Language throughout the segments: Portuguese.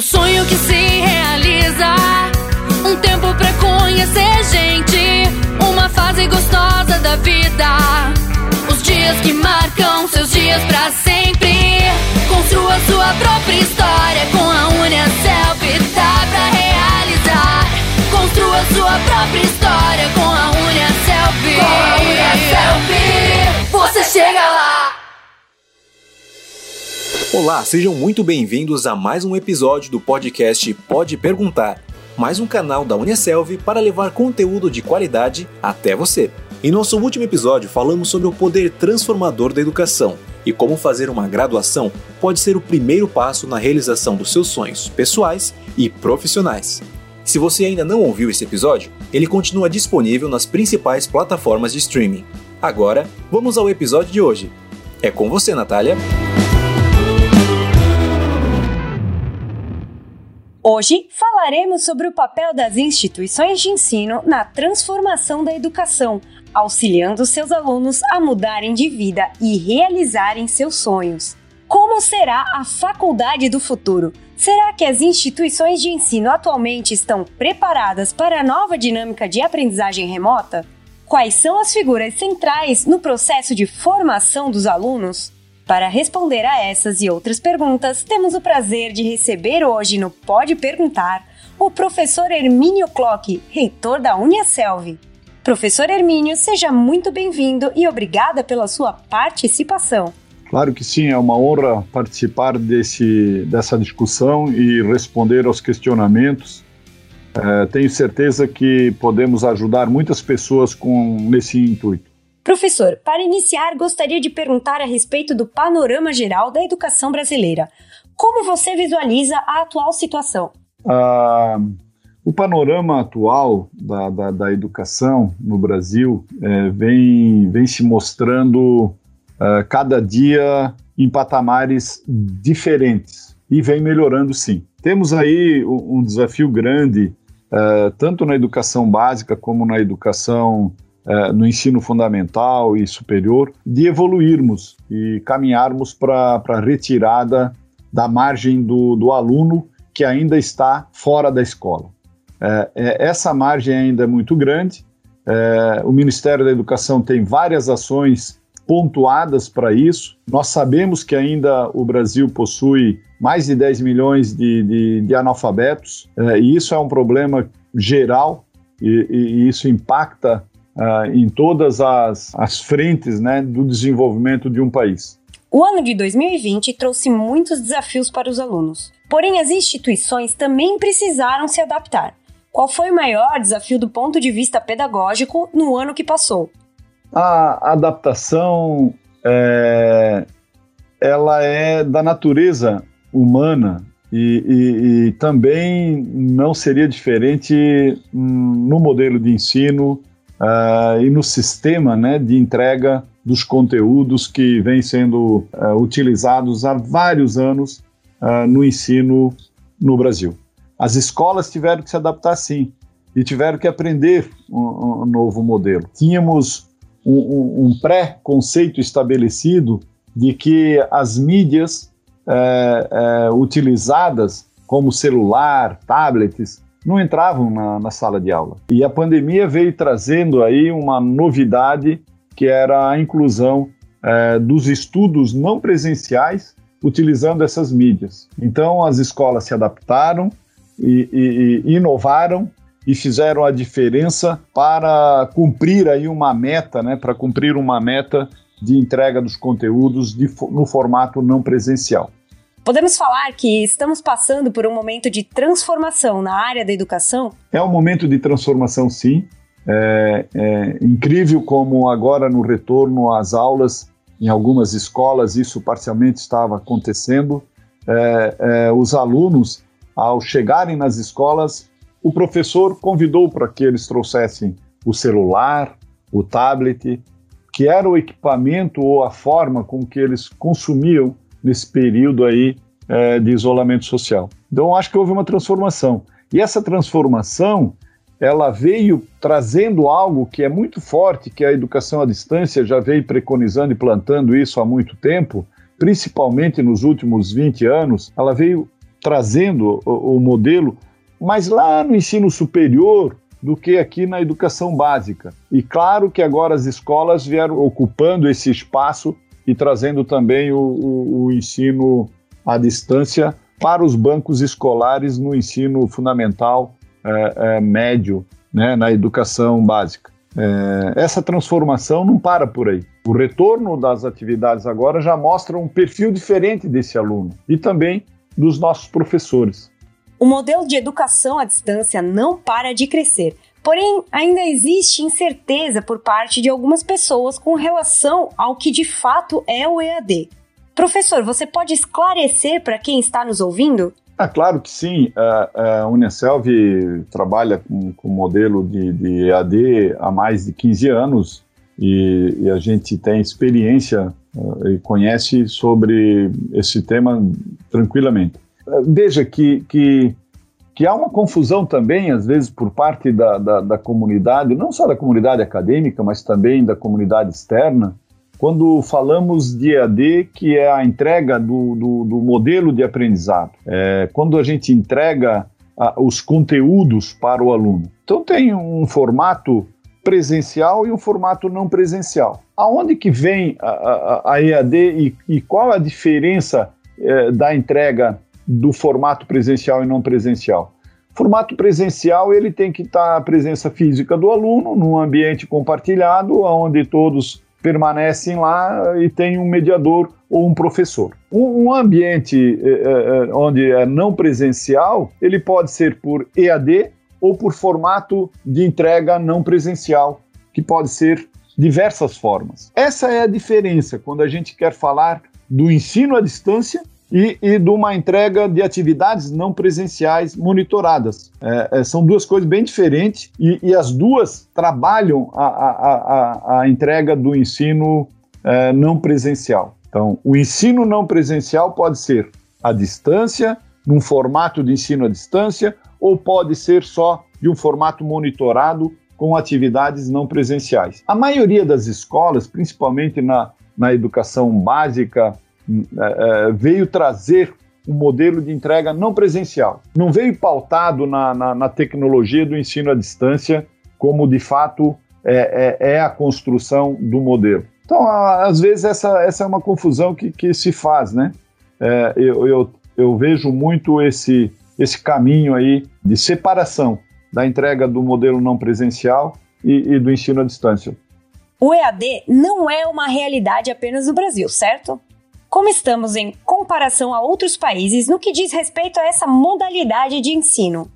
O sonho que se realiza. Um tempo pra conhecer gente. Uma fase gostosa da vida. Os dias que marcam seus dias pra sempre. Construa sua própria história com a Unicelp. Dá pra realizar. Construa sua própria história com a Unicelp. Com a Unicelp. Você chega. Olá, sejam muito bem-vindos a mais um episódio do podcast Pode Perguntar, mais um canal da Unicelv para levar conteúdo de qualidade até você. Em nosso último episódio, falamos sobre o poder transformador da educação e como fazer uma graduação pode ser o primeiro passo na realização dos seus sonhos pessoais e profissionais. Se você ainda não ouviu esse episódio, ele continua disponível nas principais plataformas de streaming. Agora, vamos ao episódio de hoje. É com você, Natália. Hoje falaremos sobre o papel das instituições de ensino na transformação da educação, auxiliando seus alunos a mudarem de vida e realizarem seus sonhos. Como será a faculdade do futuro? Será que as instituições de ensino atualmente estão preparadas para a nova dinâmica de aprendizagem remota? Quais são as figuras centrais no processo de formação dos alunos? Para responder a essas e outras perguntas, temos o prazer de receber hoje no Pode Perguntar o professor Hermínio Clock, reitor da Uniaselv. Professor Hermínio, seja muito bem-vindo e obrigada pela sua participação. Claro que sim, é uma honra participar desse, dessa discussão e responder aos questionamentos. É, tenho certeza que podemos ajudar muitas pessoas com nesse intuito. Professor, para iniciar, gostaria de perguntar a respeito do panorama geral da educação brasileira. Como você visualiza a atual situação? Ah, o panorama atual da, da, da educação no Brasil é, vem, vem se mostrando é, cada dia em patamares diferentes e vem melhorando sim. Temos aí um, desafio grande, é, tanto na educação básica como na educação é, no ensino fundamental e superior, de evoluirmos e caminharmos para a retirada da margem do, do, aluno que ainda está fora da escola. É, é, essa margem ainda é muito grande. O Ministério da Educação tem várias ações pontuadas para isso. Nós sabemos que ainda o Brasil possui mais de 10 milhões de, de, de analfabetos, e isso é um problema geral, e, e isso impacta uh, em todas as, as frentes né, do desenvolvimento de um país. O ano de 2020 trouxe muitos desafios para os alunos, porém as instituições também precisaram se adaptar. Qual foi o maior desafio do ponto de vista pedagógico no ano que passou? A adaptação é, ela é da natureza humana e, e, e, também não seria diferente hum, no modelo de ensino uh, e no sistema né, de entrega dos conteúdos que vem sendo uh, utilizados há vários anos uh, no ensino no Brasil. As escolas tiveram que se adaptar sim e tiveram que aprender um, um novo modelo. Tínhamos um, um, pré-conceito estabelecido de que as mídias é, é, utilizadas, como celular, tablets, não entravam na, na, sala de aula. E a pandemia veio trazendo aí uma novidade que era a inclusão é, dos estudos não presenciais utilizando essas mídias. Então as escolas se adaptaram e, e, e inovaram e fizeram a diferença para cumprir aí uma meta, né, para cumprir uma meta de entrega dos conteúdos de, no formato não presencial. Podemos falar que estamos passando por um momento de transformação na área da educação? É um momento de transformação, sim. É, é incrível como agora no retorno às aulas, em algumas escolas, isso parcialmente estava acontecendo. É, é, os alunos, ao chegarem nas escolas, o professor convidou para que eles trouxessem o celular, o tablet, que era o equipamento ou a forma com que eles consumiam nesse período aí é, de isolamento social. Então, acho que houve uma transformação. E essa transformação, ela veio trazendo algo que é muito forte, que é a educação à distância já veio preconizando e plantando isso há muito tempo, principalmente nos últimos 20 anos, ela veio trazendo o, o modelo, mas lá no ensino superior do que aqui na educação básica. E claro que agora as escolas vieram ocupando esse espaço e trazendo também o, o, o ensino à distância para os bancos escolares no ensino fundamental é, é, médio, né, na educação básica. É, essa transformação não para por aí. O retorno das atividades agora já mostra um perfil diferente desse aluno e também dos nossos professores. O modelo de educação à distância não para de crescer. Porém, ainda existe incerteza por parte de algumas pessoas com relação ao que de fato é o EAD. Professor, você pode esclarecer para quem está nos ouvindo? Ah, claro que sim. A, a Unicelv trabalha com, com modelo de, de, EAD há mais de 15 anos e, e a gente tem experiência uh, e conhece sobre esse tema tranquilamente. Veja que, que que há uma confusão também, às vezes, por parte da, da, da, comunidade, não só da comunidade acadêmica, mas também da comunidade externa, quando falamos de EAD, que é a entrega do, do, do modelo de aprendizado. É, quando a gente entrega a, os conteúdos para o aluno. Então, tem um formato presencial e um formato não presencial. Aonde que vem a, a, a EAD e, e, qual a diferença é, da entrega do formato presencial e não presencial. Formato presencial, ele tem que estar a presença física do aluno num ambiente compartilhado, onde todos permanecem lá e tem um mediador ou um professor. Um, um ambiente eh, eh, onde é não presencial, ele pode ser por EAD ou por formato de entrega não presencial, que pode ser diversas formas. Essa é a diferença quando a gente quer falar do ensino à distância e, e de uma entrega de atividades não presenciais monitoradas. É, é, são duas coisas bem diferentes e, e as duas trabalham a, a, a, a entrega do ensino é, não presencial. Então, o ensino não presencial pode ser à distância, num formato de ensino à distância, ou pode ser só de um formato monitorado com atividades não presenciais. A maioria das escolas, principalmente na, na educação básica é, é, veio trazer um modelo de entrega não presencial. Não veio pautado na, na, na tecnologia do ensino à distância, como de fato é, é, é, a construção do modelo. Então, às vezes, essa, essa é uma confusão que, que se faz, né? É, eu, eu, eu vejo muito esse, esse caminho aí de separação da entrega do modelo não presencial e, e do ensino à distância. O EAD não é uma realidade apenas no Brasil, certo? Como estamos em comparação a outros países no que diz respeito a essa modalidade de ensino?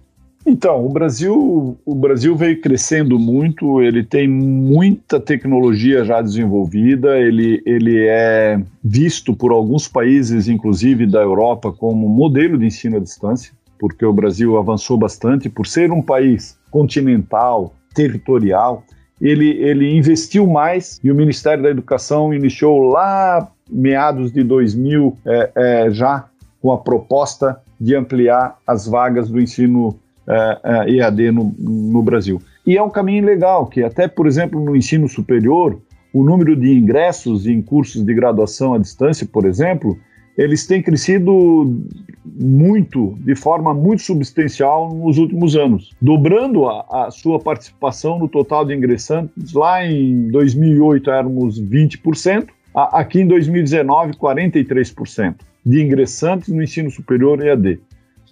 Então, o Brasil, o Brasil veio crescendo muito, ele tem muita tecnologia já desenvolvida, ele, ele é visto por alguns países, inclusive da Europa, como modelo de ensino à distância, porque o Brasil avançou bastante por ser um país continental, territorial, ele, ele investiu mais e o Ministério da Educação iniciou lá meados de 2000 é, é, já com a proposta de ampliar as vagas do ensino é, é EAD no, no Brasil. E é um caminho legal, que até, por exemplo, no ensino superior, o número de ingressos em cursos de graduação à distância, por exemplo, eles têm crescido muito, de forma muito substancial nos últimos anos, dobrando a, a, sua participação no total de ingressantes. Lá em 2008 éramos 20%, Aqui em 2019, 43% de ingressantes no ensino superior EAD.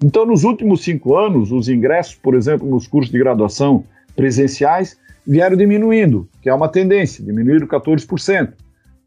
Então, nos últimos cinco anos, os ingressos, por exemplo, nos cursos de graduação presenciais, vieram diminuindo, que é uma tendência, diminuíram 14%.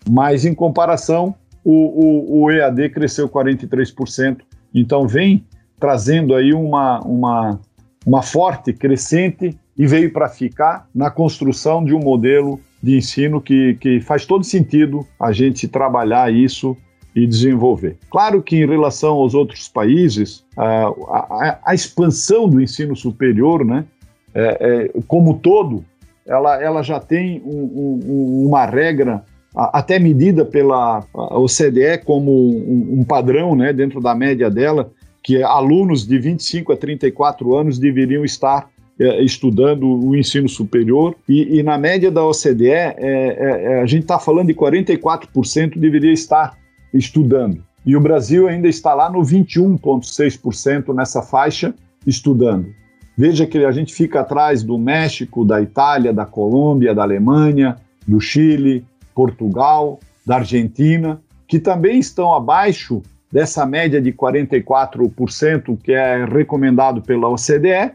Mas, em comparação, o, o, o EAD cresceu 43%. Então, vem trazendo aí uma, uma, uma forte crescente e veio para ficar na construção de um modelo de ensino que, que faz todo sentido a gente trabalhar isso e desenvolver. Claro que em relação aos outros países, a, a, a expansão do ensino superior, né, é, é, como todo, ela, ela já tem um, um, uma regra até medida pela OCDE como um, padrão né, dentro da média dela, que alunos de 25 a 34 anos deveriam estar é, estudando o ensino superior e, e, na média da OCDE é, é, é a gente está falando de 44% deveria estar estudando. E o Brasil ainda está lá no 21,6% nessa faixa estudando. Veja que a gente fica atrás do México, da Itália, da Colômbia, da Alemanha, do Chile, Portugal, da Argentina, que também estão abaixo dessa média de 44% que é recomendado pela OCDE,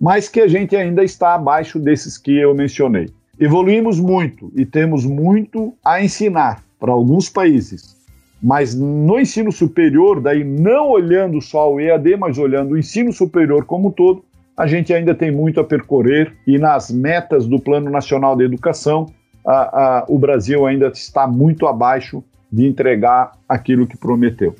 mas que a gente ainda está abaixo desses que eu mencionei. Evoluímos muito e temos muito a ensinar para alguns países, mas no ensino superior, daí não olhando só o EAD, mas olhando o ensino superior como um todo, a gente ainda tem muito a percorrer e nas metas do Plano Nacional de Educação, a, a, o Brasil ainda está muito abaixo de entregar aquilo que prometeu.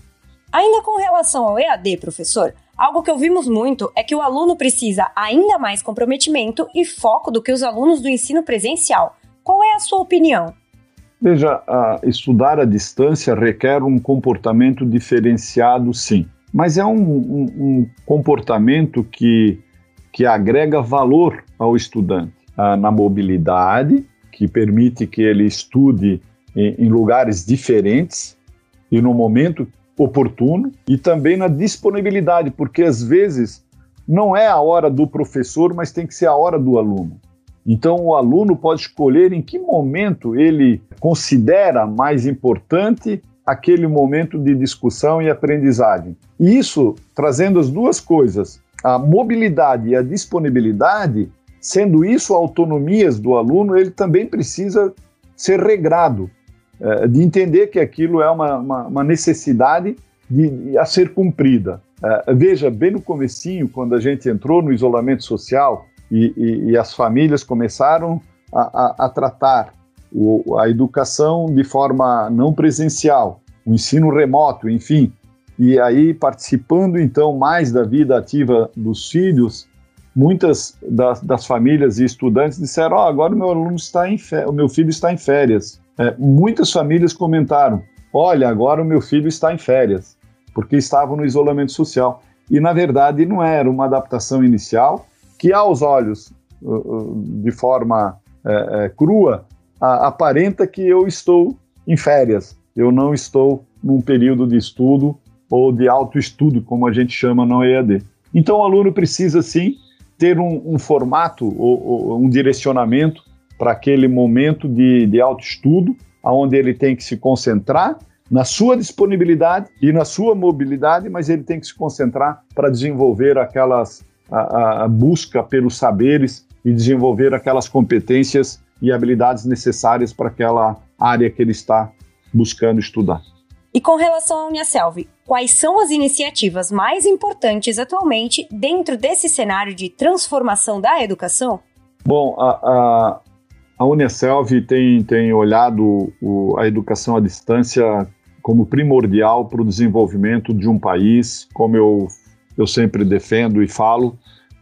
Ainda com relação ao EAD, professor, algo que ouvimos muito é que o aluno precisa ainda mais comprometimento e foco do que os alunos do ensino presencial. Qual é a sua opinião? Veja, estudar à distância requer um comportamento diferenciado, sim. Mas é um, um, um comportamento que que agrega valor ao estudante ah, na mobilidade, que permite que ele estude em, em lugares diferentes e no momento oportuno, e também na disponibilidade, porque às vezes não é a hora do professor, mas tem que ser a hora do aluno. Então, o aluno pode escolher em que momento ele considera mais importante aquele momento de discussão e aprendizagem. E isso trazendo as duas coisas, a mobilidade e a disponibilidade, sendo isso autonomias do aluno, ele também precisa ser regrado, é, de entender que aquilo é uma, uma, uma necessidade de, a ser cumprida. É, veja, bem no comecinho, quando a gente entrou no isolamento social e, e, e as famílias começaram a, a, a tratar o, a educação de forma não presencial, o ensino remoto, enfim, e aí, participando então mais da vida ativa dos filhos, muitas das, das famílias e estudantes disseram: oh, agora o meu aluno está em o meu filho está em férias. É, muitas famílias comentaram: olha, agora o meu filho está em férias, porque estavam no isolamento social. E na verdade não era uma adaptação inicial que, aos olhos, uh, uh, de forma é, é, crua, aparenta que eu estou em férias, eu não estou num período de estudo ou de autoestudo, como a gente chama no EAD. Então, o aluno precisa, sim, ter um, um formato ou, ou, um direcionamento para aquele momento de, de autoestudo, onde ele tem que se concentrar na sua disponibilidade e na sua mobilidade, mas ele tem que se concentrar para desenvolver aquelas a, a busca pelos saberes e desenvolver aquelas competências e habilidades necessárias para aquela área que ele está buscando estudar. E com relação à Uniaselv, quais são as iniciativas mais importantes atualmente dentro desse cenário de transformação da educação? Bom, a, a, a Uniaselv tem, tem olhado o, a educação à distância como primordial para o desenvolvimento de um país, como eu, eu sempre defendo e falo,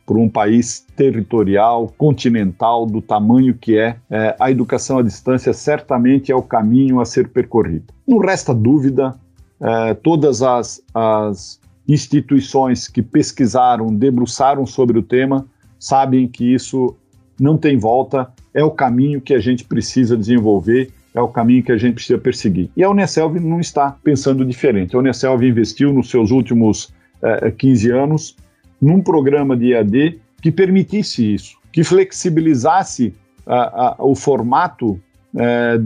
para um país territorial, continental, do tamanho que é, é, a educação à distância certamente é o caminho a ser percorrido. Não resta dúvida, é, todas as, as instituições que pesquisaram, debruçaram sobre o tema, sabem que isso não tem volta, é o caminho que a gente precisa desenvolver, é o caminho que a gente precisa perseguir. E a Uneselv não está pensando diferente. A Uneselv investiu nos seus últimos é, 15 anos num programa de EAD que permitisse isso, que flexibilizasse a, a, o formato é,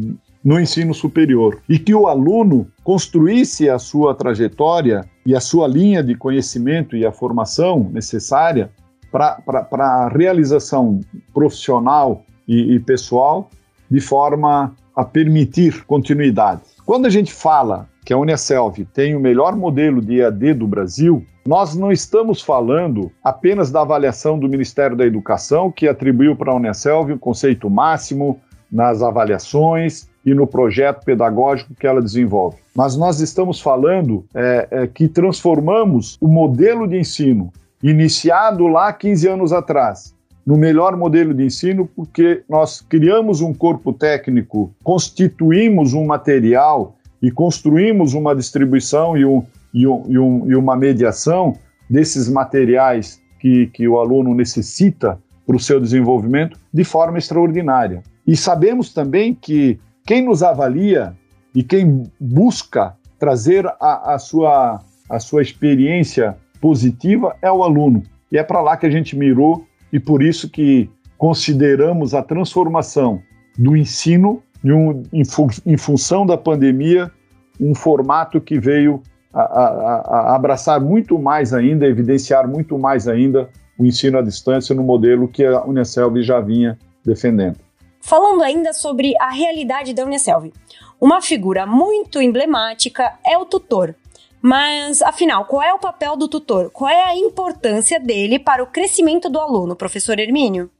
no ensino superior e que o aluno construísse a sua trajetória e a sua linha de conhecimento e a formação necessária para a realização profissional e, e pessoal de forma a permitir continuidade. Quando a gente fala que a Unicelv tem o melhor modelo de EAD do Brasil, nós não estamos falando apenas da avaliação do Ministério da Educação, que atribuiu para a Unicelv o conceito máximo nas avaliações e no projeto pedagógico que ela desenvolve. Mas nós estamos falando é, é, que transformamos o modelo de ensino iniciado lá 15 anos atrás no melhor modelo de ensino porque nós criamos um corpo técnico, constituímos um material e construímos uma distribuição e, um, e, um, e, um, e uma mediação desses materiais que, que o aluno necessita para o seu desenvolvimento de forma extraordinária. E sabemos também que quem nos avalia e quem busca trazer a, a, sua, a sua experiência positiva é o aluno. E é para lá que a gente mirou e por isso que consideramos a transformação do ensino em, um, em, fu em função da pandemia, um formato que veio a, a, a abraçar muito mais ainda, evidenciar muito mais ainda o ensino à distância no modelo que a Unicelv já vinha defendendo. Falando ainda sobre a realidade da Unicelv, uma figura muito emblemática é o tutor. Mas, afinal, qual é o papel do tutor? Qual é a importância dele para o crescimento do aluno, professor Hermínio?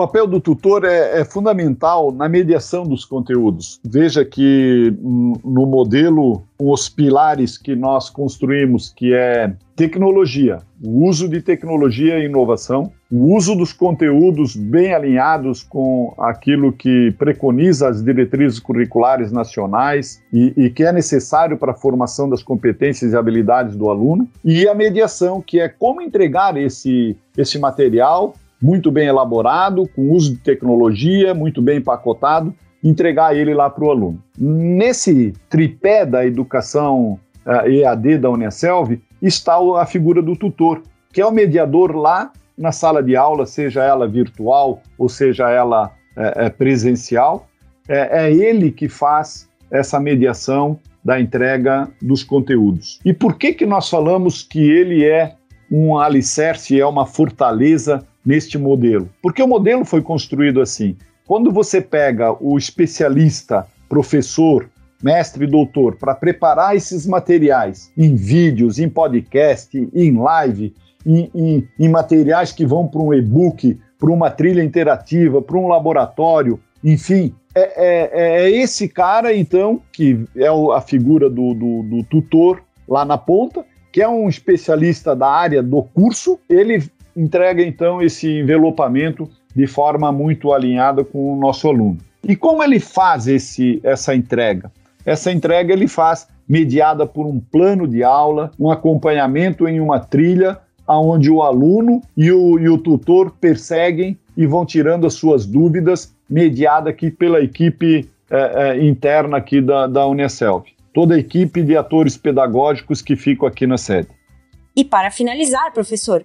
O papel do tutor é, é, fundamental na mediação dos conteúdos. Veja que hum, no modelo, os pilares que nós construímos, que é tecnologia, o uso de tecnologia e inovação, o uso dos conteúdos bem alinhados com aquilo que preconiza as diretrizes curriculares nacionais e, e que é necessário para a formação das competências e habilidades do aluno, e a mediação, que é como entregar esse, esse material muito bem elaborado, com uso de tecnologia, muito bem empacotado, entregar ele lá para o aluno. Nesse tripé da educação uh, eh, EAD da Unicelv está a figura do tutor, que é o mediador lá na sala de aula, seja ela virtual ou seja ela é, é, presencial. É, é ele que faz essa mediação da entrega dos conteúdos. E por que, que nós falamos que ele é um alicerce, é uma fortaleza neste modelo? Porque o modelo foi construído assim. Quando você pega o especialista, professor, mestre doutor para preparar esses materiais em vídeos, em podcast, em live, em, em, em materiais que vão para um e-book, para uma trilha interativa, para um laboratório, enfim, é, é, é, esse cara, então, que é a figura do, do, do, tutor lá na ponta, que é um especialista da área do curso, ele entrega, então, esse envelopamento de forma muito alinhada com o nosso aluno. E como ele faz esse, essa entrega? Essa entrega ele faz mediada por um plano de aula, um acompanhamento em uma trilha, onde o aluno e o, e o tutor perseguem e vão tirando as suas dúvidas, mediada aqui pela equipe é, é, interna aqui da, da Unicelv. Toda a equipe de atores pedagógicos que ficam aqui na sede. E para finalizar, professor,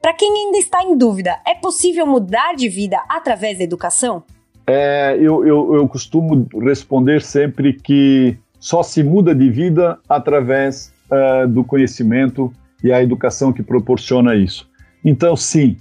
para quem ainda está em dúvida, é possível mudar de vida através da educação? É, eu, eu, eu costumo responder sempre que só se muda de vida através uh, do conhecimento e a educação que proporciona isso. Então, sim,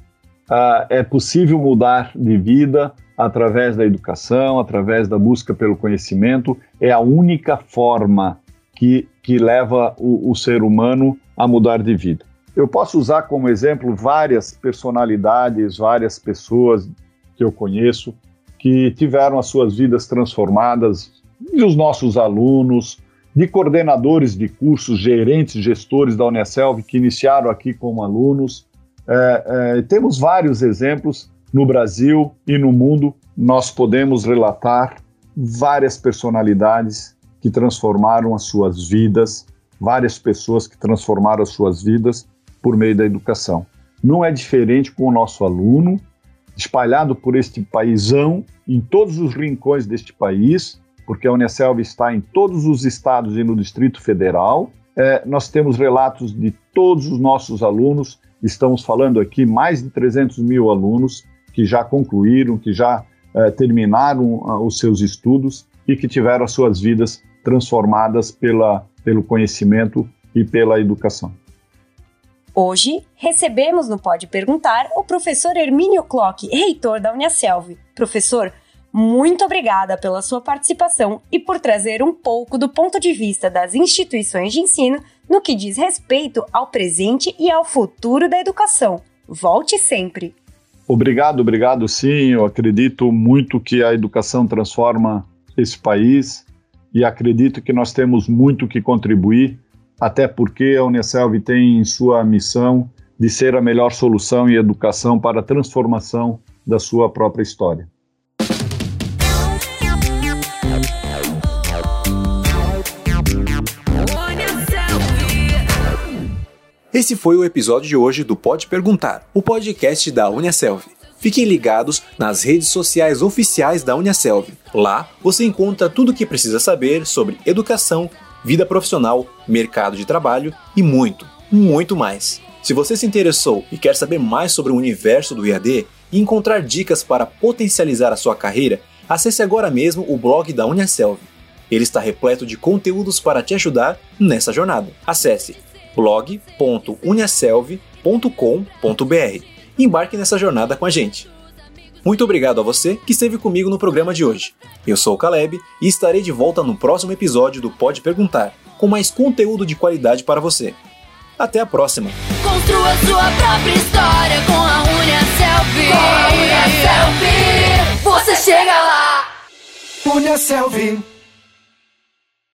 uh, é possível mudar de vida através da educação, através da busca pelo conhecimento. É a única forma que, que leva o, o ser humano a mudar de vida. Eu posso usar como exemplo várias personalidades, várias pessoas que eu conheço que tiveram as suas vidas transformadas, e os nossos alunos, de coordenadores de cursos, gerentes, gestores da Unicelv que iniciaram aqui como alunos. É, é, temos vários exemplos no Brasil e no mundo. Nós podemos relatar várias personalidades que transformaram as suas vidas, várias pessoas que transformaram as suas vidas por meio da educação. Não é diferente com o nosso aluno, espalhado por este paísão, em todos os rincões deste país, porque a Unicelv está em todos os estados e no Distrito Federal. É, nós temos relatos de todos os nossos alunos, estamos falando aqui mais de 300 mil alunos que já concluíram, que já é, terminaram uh, os seus estudos e que tiveram as suas vidas transformadas pela, pelo conhecimento e pela educação. Hoje, recebemos no Pode Perguntar o professor Hermínio Klock, reitor da Unicelv. Professor, muito obrigada pela sua participação e por trazer um pouco do ponto de vista das instituições de ensino no que diz respeito ao presente e ao futuro da educação. Volte sempre. Obrigado, obrigado sim. Eu acredito muito que a educação transforma esse país e acredito que nós temos muito que contribuir até porque a Unicelv tem em sua missão de ser a melhor solução em educação para a transformação da sua própria história. Esse foi o episódio de hoje do Pode Perguntar, o podcast da Unicelv. Fiquem ligados nas redes sociais oficiais da Unicelv. Lá você encontra tudo o que precisa saber sobre educação vida profissional, mercado de trabalho e muito, muito mais. Se você se interessou e quer saber mais sobre o universo do IAD e encontrar dicas para potencializar a sua carreira, acesse agora mesmo o blog da Uniaselv. Ele está repleto de conteúdos para te ajudar nessa jornada. Acesse blog.uniaselv.com.br embarque nessa jornada com a gente. Muito obrigado a você que esteve comigo no programa de hoje. Eu sou o Caleb e estarei de volta no próximo episódio do Pode Perguntar, com mais conteúdo de qualidade para você. Até a próxima. Construa sua própria história com a Unia Selfie. Com a Unia Selfie, você chega lá. Unia Selfie.